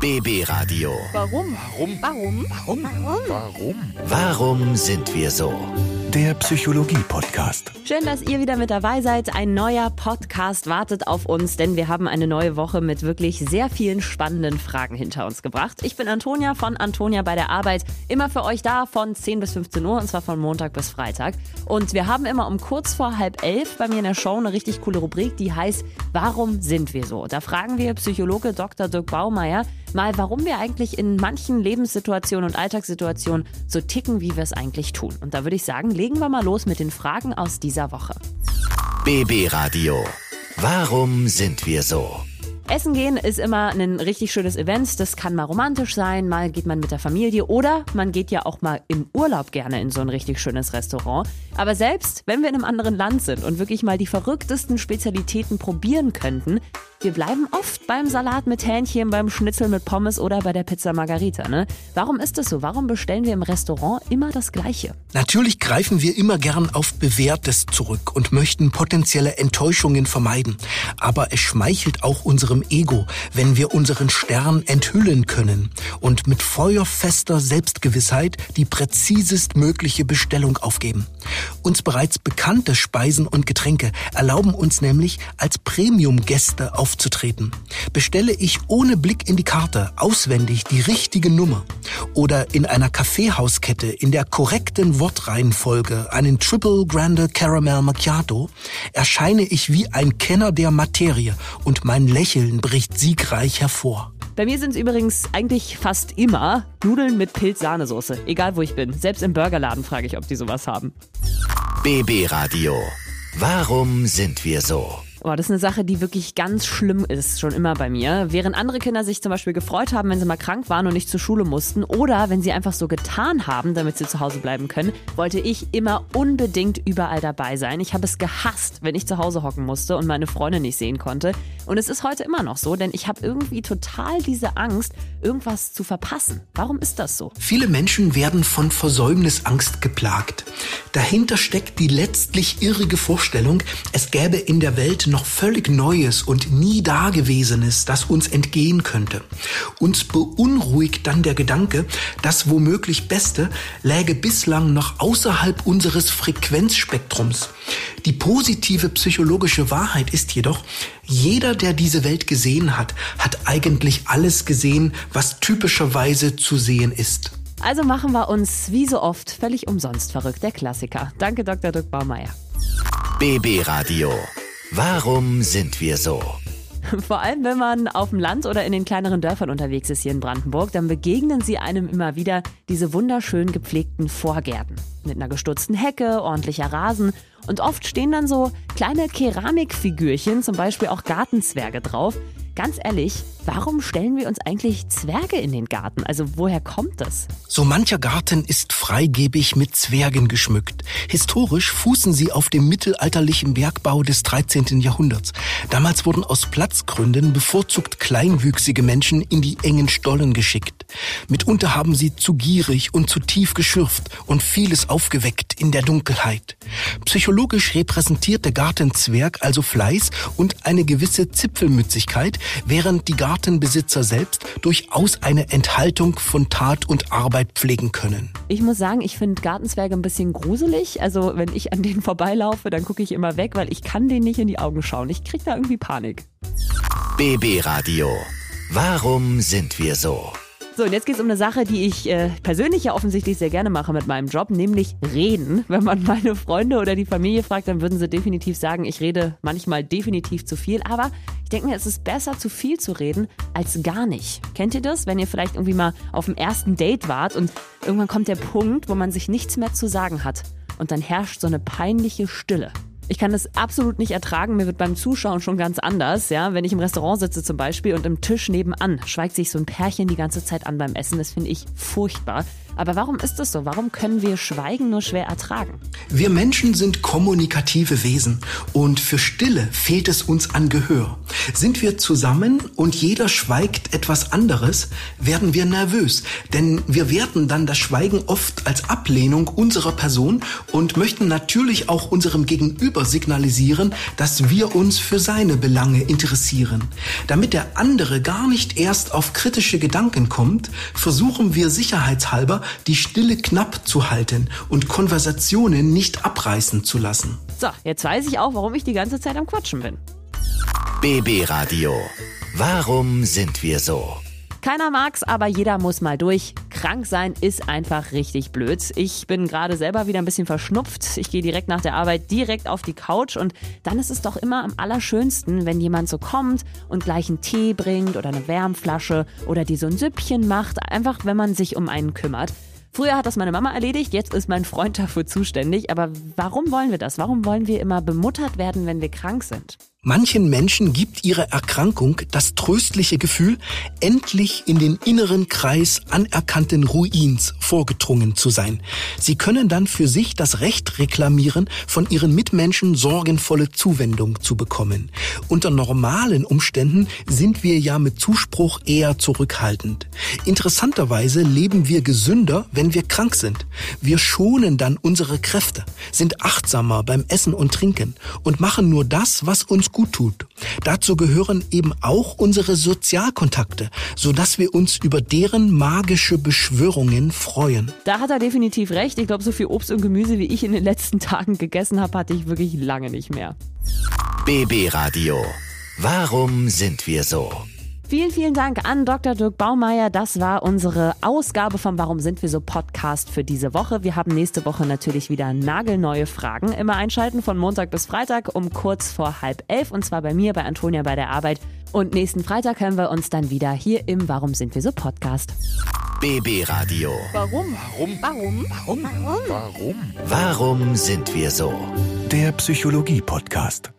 BB Radio. Warum? Warum? Warum? Warum? Warum? Warum sind wir so? Der Psychologie-Podcast. Schön, dass ihr wieder mit dabei seid. Ein neuer Podcast wartet auf uns, denn wir haben eine neue Woche mit wirklich sehr vielen spannenden Fragen hinter uns gebracht. Ich bin Antonia von Antonia bei der Arbeit, immer für euch da von 10 bis 15 Uhr und zwar von Montag bis Freitag. Und wir haben immer um kurz vor halb elf bei mir in der Show eine richtig coole Rubrik, die heißt Warum sind wir so? Da fragen wir Psychologe Dr. Dirk Baumeier mal, warum wir eigentlich in manchen Lebenssituationen und Alltagssituationen so ticken, wie wir es eigentlich tun. Und da würde ich sagen, legen wir mal los mit den Fragen aus dieser Woche. BB Radio. Warum sind wir so? Essen gehen ist immer ein richtig schönes Event. Das kann mal romantisch sein, mal geht man mit der Familie oder man geht ja auch mal im Urlaub gerne in so ein richtig schönes Restaurant. Aber selbst wenn wir in einem anderen Land sind und wirklich mal die verrücktesten Spezialitäten probieren könnten, wir bleiben oft beim Salat mit Hähnchen, beim Schnitzel mit Pommes oder bei der Pizza Margarita. Ne? Warum ist das so? Warum bestellen wir im Restaurant immer das Gleiche? Natürlich greifen wir immer gern auf Bewährtes zurück und möchten potenzielle Enttäuschungen vermeiden. Aber es schmeichelt auch unserem Ego, wenn wir unseren Stern enthüllen können und mit feuerfester Selbstgewissheit die präzisest mögliche Bestellung aufgeben. Uns bereits bekannte Speisen und Getränke erlauben uns nämlich als Premium-Gäste aufzutreten. Bestelle ich ohne Blick in die Karte auswendig die richtige Nummer oder in einer Kaffeehauskette in der korrekten Wortreihenfolge einen Triple Grande Caramel Macchiato, erscheine ich wie ein Kenner der Materie und mein Lächeln bricht siegreich hervor. Bei mir sind es übrigens eigentlich fast immer Nudeln mit Pilz-Sahnesoße. Egal wo ich bin. Selbst im Burgerladen frage ich, ob die sowas haben. BB Radio. Warum sind wir so? Oh, das ist eine Sache, die wirklich ganz schlimm ist, schon immer bei mir. Während andere Kinder sich zum Beispiel gefreut haben, wenn sie mal krank waren und nicht zur Schule mussten oder wenn sie einfach so getan haben, damit sie zu Hause bleiben können, wollte ich immer unbedingt überall dabei sein. Ich habe es gehasst, wenn ich zu Hause hocken musste und meine Freunde nicht sehen konnte. Und es ist heute immer noch so, denn ich habe irgendwie total diese Angst, irgendwas zu verpassen. Warum ist das so? Viele Menschen werden von Versäumnisangst geplagt. Dahinter steckt die letztlich irrige Vorstellung, es gäbe in der Welt noch völlig Neues und nie Dagewesenes, das uns entgehen könnte. Uns beunruhigt dann der Gedanke, das womöglich Beste läge bislang noch außerhalb unseres Frequenzspektrums. Die positive psychologische Wahrheit ist jedoch, jeder, der diese Welt gesehen hat, hat eigentlich alles gesehen, was typischerweise zu sehen ist. Also machen wir uns wie so oft völlig umsonst verrückt, der Klassiker. Danke, Dr. Dirk Baumeier. BB Radio. Warum sind wir so? Vor allem, wenn man auf dem Land oder in den kleineren Dörfern unterwegs ist hier in Brandenburg, dann begegnen sie einem immer wieder diese wunderschön gepflegten Vorgärten. Mit einer gestutzten Hecke, ordentlicher Rasen und oft stehen dann so kleine Keramikfigürchen, zum Beispiel auch Gartenzwerge drauf. Ganz ehrlich, warum stellen wir uns eigentlich Zwerge in den Garten? Also woher kommt das? So mancher Garten ist freigebig mit Zwergen geschmückt. Historisch fußen sie auf dem mittelalterlichen Bergbau des 13. Jahrhunderts. Damals wurden aus Platzgründen bevorzugt kleinwüchsige Menschen in die engen Stollen geschickt. Mitunter haben sie zu gierig und zu tief geschürft und vieles aufgeweckt in der Dunkelheit. Psychologisch repräsentiert der Gartenzwerg also Fleiß und eine gewisse Zipfelmützigkeit, während die Gartenbesitzer selbst durchaus eine Enthaltung von Tat und Arbeit pflegen können. Ich muss sagen, ich finde Gartenzwerge ein bisschen gruselig. Also wenn ich an denen vorbeilaufe, dann gucke ich immer weg, weil ich kann denen nicht in die Augen schauen. Ich kriege da irgendwie Panik. BB Radio. Warum sind wir so? So, und jetzt geht es um eine Sache, die ich äh, persönlich ja offensichtlich sehr gerne mache mit meinem Job, nämlich reden. Wenn man meine Freunde oder die Familie fragt, dann würden sie definitiv sagen, ich rede manchmal definitiv zu viel. Aber ich denke mir, es ist besser, zu viel zu reden, als gar nicht. Kennt ihr das? Wenn ihr vielleicht irgendwie mal auf dem ersten Date wart und irgendwann kommt der Punkt, wo man sich nichts mehr zu sagen hat. Und dann herrscht so eine peinliche Stille. Ich kann das absolut nicht ertragen. Mir wird beim Zuschauen schon ganz anders. Ja, wenn ich im Restaurant sitze zum Beispiel und im Tisch nebenan schweigt sich so ein Pärchen die ganze Zeit an beim Essen. Das finde ich furchtbar. Aber warum ist es so? Warum können wir Schweigen nur schwer ertragen? Wir Menschen sind kommunikative Wesen und für Stille fehlt es uns an Gehör. Sind wir zusammen und jeder schweigt etwas anderes, werden wir nervös, denn wir werten dann das Schweigen oft als Ablehnung unserer Person und möchten natürlich auch unserem Gegenüber signalisieren, dass wir uns für seine Belange interessieren. Damit der andere gar nicht erst auf kritische Gedanken kommt, versuchen wir sicherheitshalber, die Stille knapp zu halten und Konversationen nicht abreißen zu lassen. So, jetzt weiß ich auch, warum ich die ganze Zeit am Quatschen bin. BB Radio. Warum sind wir so? Keiner mag's, aber jeder muss mal durch. Krank sein ist einfach richtig blöd. Ich bin gerade selber wieder ein bisschen verschnupft. Ich gehe direkt nach der Arbeit direkt auf die Couch und dann ist es doch immer am allerschönsten, wenn jemand so kommt und gleich einen Tee bringt oder eine Wärmflasche oder die so ein Süppchen macht. Einfach, wenn man sich um einen kümmert. Früher hat das meine Mama erledigt, jetzt ist mein Freund dafür zuständig. Aber warum wollen wir das? Warum wollen wir immer bemuttert werden, wenn wir krank sind? Manchen Menschen gibt ihre Erkrankung das tröstliche Gefühl, endlich in den inneren Kreis anerkannten Ruins vorgedrungen zu sein. Sie können dann für sich das Recht reklamieren, von ihren Mitmenschen sorgenvolle Zuwendung zu bekommen. Unter normalen Umständen sind wir ja mit Zuspruch eher zurückhaltend. Interessanterweise leben wir gesünder, wenn wir krank sind. Wir schonen dann unsere Kräfte, sind achtsamer beim Essen und Trinken und machen nur das, was uns gut tut. Dazu gehören eben auch unsere Sozialkontakte, sodass wir uns über deren magische Beschwörungen freuen. Da hat er definitiv recht. Ich glaube, so viel Obst und Gemüse, wie ich in den letzten Tagen gegessen habe, hatte ich wirklich lange nicht mehr. BB Radio. Warum sind wir so? Vielen, vielen Dank an Dr. Dirk Baumeier. Das war unsere Ausgabe vom Warum sind wir so Podcast für diese Woche. Wir haben nächste Woche natürlich wieder nagelneue Fragen. Immer einschalten von Montag bis Freitag um kurz vor halb elf und zwar bei mir, bei Antonia bei der Arbeit. Und nächsten Freitag hören wir uns dann wieder hier im Warum sind wir so Podcast. BB Radio. Warum? Warum? Warum? Warum? Warum? Warum sind wir so? Der Psychologie-Podcast.